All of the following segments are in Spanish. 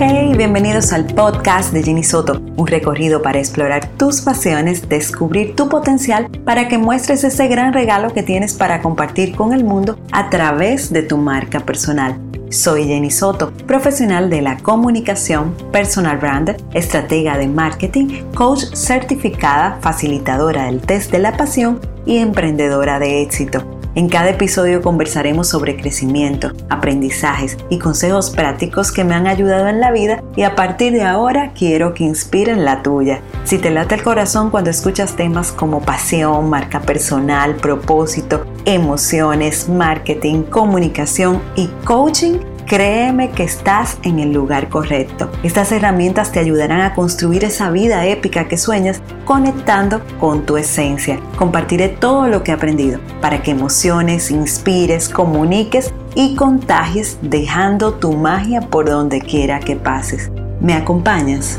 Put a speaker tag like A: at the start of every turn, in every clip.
A: Hey, bienvenidos al podcast de Jenny Soto, un recorrido para explorar tus pasiones, descubrir tu potencial para que muestres ese gran regalo que tienes para compartir con el mundo a través de tu marca personal. Soy Jenny Soto, profesional de la comunicación, personal brand, estratega de marketing, coach certificada, facilitadora del test de la pasión y emprendedora de éxito. En cada episodio conversaremos sobre crecimiento, aprendizajes y consejos prácticos que me han ayudado en la vida y a partir de ahora quiero que inspiren la tuya. Si te late el corazón cuando escuchas temas como pasión, marca personal, propósito, emociones, marketing, comunicación y coaching, Créeme que estás en el lugar correcto. Estas herramientas te ayudarán a construir esa vida épica que sueñas conectando con tu esencia. Compartiré todo lo que he aprendido para que emociones, inspires, comuniques y contagies dejando tu magia por donde quiera que pases. ¿Me acompañas?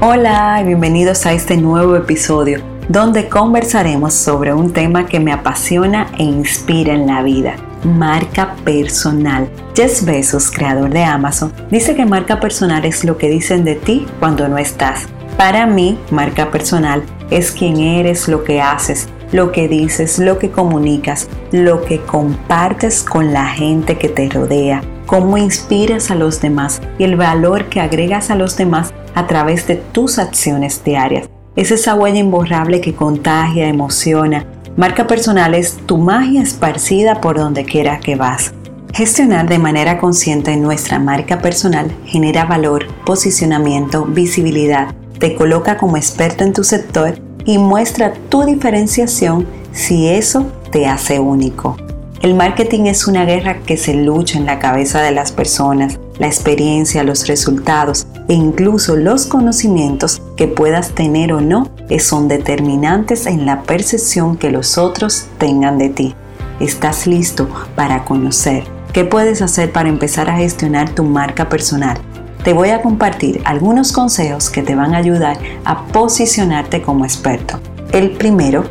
A: Hola y bienvenidos a este nuevo episodio donde conversaremos sobre un tema que me apasiona e inspira en la vida marca personal. Jess Bezos, creador de Amazon, dice que marca personal es lo que dicen de ti cuando no estás. Para mí, marca personal es quién eres, lo que haces, lo que dices, lo que comunicas, lo que compartes con la gente que te rodea, cómo inspiras a los demás y el valor que agregas a los demás a través de tus acciones diarias. Es esa huella imborrable que contagia, emociona, Marca personal es tu magia esparcida por donde quiera que vas. Gestionar de manera consciente nuestra marca personal genera valor, posicionamiento, visibilidad, te coloca como experto en tu sector y muestra tu diferenciación si eso te hace único. El marketing es una guerra que se lucha en la cabeza de las personas. La experiencia, los resultados e incluso los conocimientos que puedas tener o no son determinantes en la percepción que los otros tengan de ti. ¿Estás listo para conocer qué puedes hacer para empezar a gestionar tu marca personal? Te voy a compartir algunos consejos que te van a ayudar a posicionarte como experto. El primero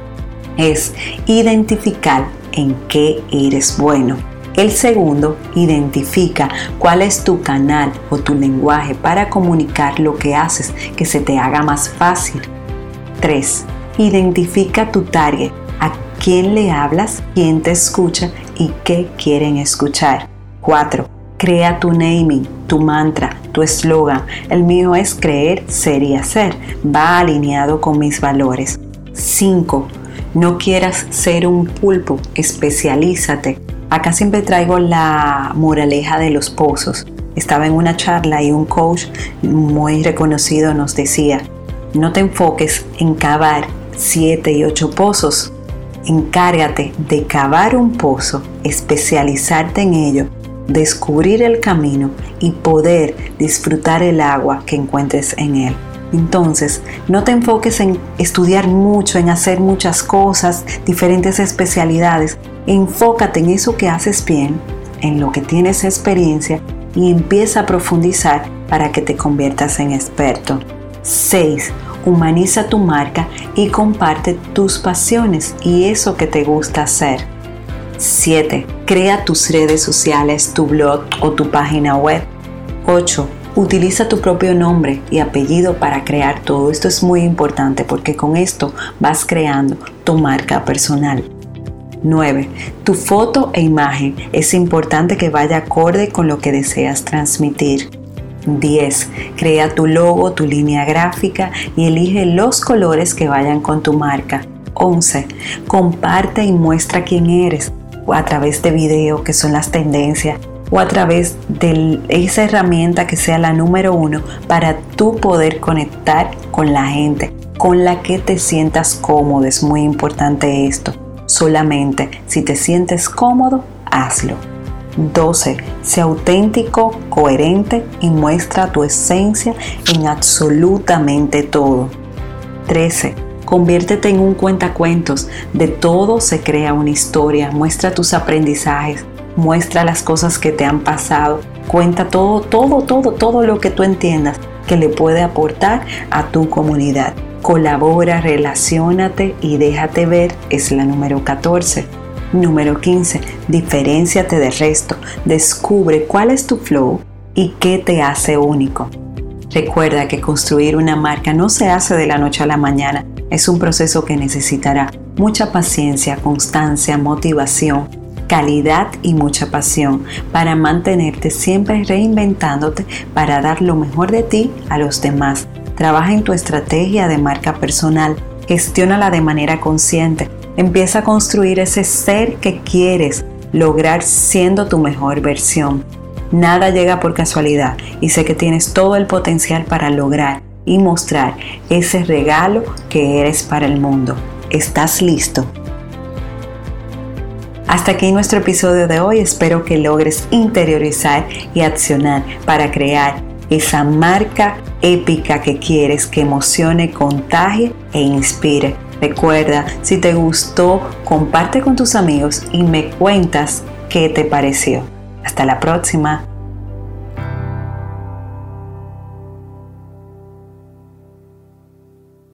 A: es identificar en qué eres bueno. El segundo, identifica cuál es tu canal o tu lenguaje para comunicar lo que haces que se te haga más fácil. 3. Identifica tu target, a quién le hablas, quién te escucha y qué quieren escuchar. 4. Crea tu naming, tu mantra, tu eslogan. El mío es creer, ser y hacer. Va alineado con mis valores. 5 no quieras ser un pulpo, especialízate. Acá siempre traigo la moraleja de los pozos. Estaba en una charla y un coach muy reconocido nos decía, no te enfoques en cavar siete y ocho pozos. Encárgate de cavar un pozo, especializarte en ello, descubrir el camino y poder disfrutar el agua que encuentres en él. Entonces, no te enfoques en estudiar mucho, en hacer muchas cosas, diferentes especialidades. Enfócate en eso que haces bien, en lo que tienes experiencia y empieza a profundizar para que te conviertas en experto. 6. Humaniza tu marca y comparte tus pasiones y eso que te gusta hacer. 7. Crea tus redes sociales, tu blog o tu página web. 8 Utiliza tu propio nombre y apellido para crear todo. Esto es muy importante porque con esto vas creando tu marca personal. 9. Tu foto e imagen es importante que vaya acorde con lo que deseas transmitir. 10. Crea tu logo, tu línea gráfica y elige los colores que vayan con tu marca. 11. Comparte y muestra quién eres a través de video que son las tendencias o a través de esa herramienta que sea la número uno para tú poder conectar con la gente con la que te sientas cómodo. Es muy importante esto. Solamente si te sientes cómodo, hazlo. 12. Sé auténtico, coherente y muestra tu esencia en absolutamente todo. 13. Conviértete en un cuentacuentos. De todo se crea una historia. Muestra tus aprendizajes muestra las cosas que te han pasado, cuenta todo, todo, todo, todo lo que tú entiendas que le puede aportar a tu comunidad. Colabora, relacionate y déjate ver es la número 14. Número 15. Diferenciate del resto. Descubre cuál es tu flow, y qué te hace único. Recuerda que construir una marca no se hace de la noche a la mañana, es un proceso que necesitará mucha paciencia, constancia, motivación, calidad y mucha pasión para mantenerte siempre reinventándote para dar lo mejor de ti a los demás. Trabaja en tu estrategia de marca personal, gestiónala de manera consciente, empieza a construir ese ser que quieres lograr siendo tu mejor versión. Nada llega por casualidad y sé que tienes todo el potencial para lograr y mostrar ese regalo que eres para el mundo. ¿Estás listo? Hasta aquí nuestro episodio de hoy. Espero que logres interiorizar y accionar para crear esa marca épica que quieres que emocione, contagie e inspire. Recuerda, si te gustó, comparte con tus amigos y me cuentas qué te pareció. Hasta la próxima.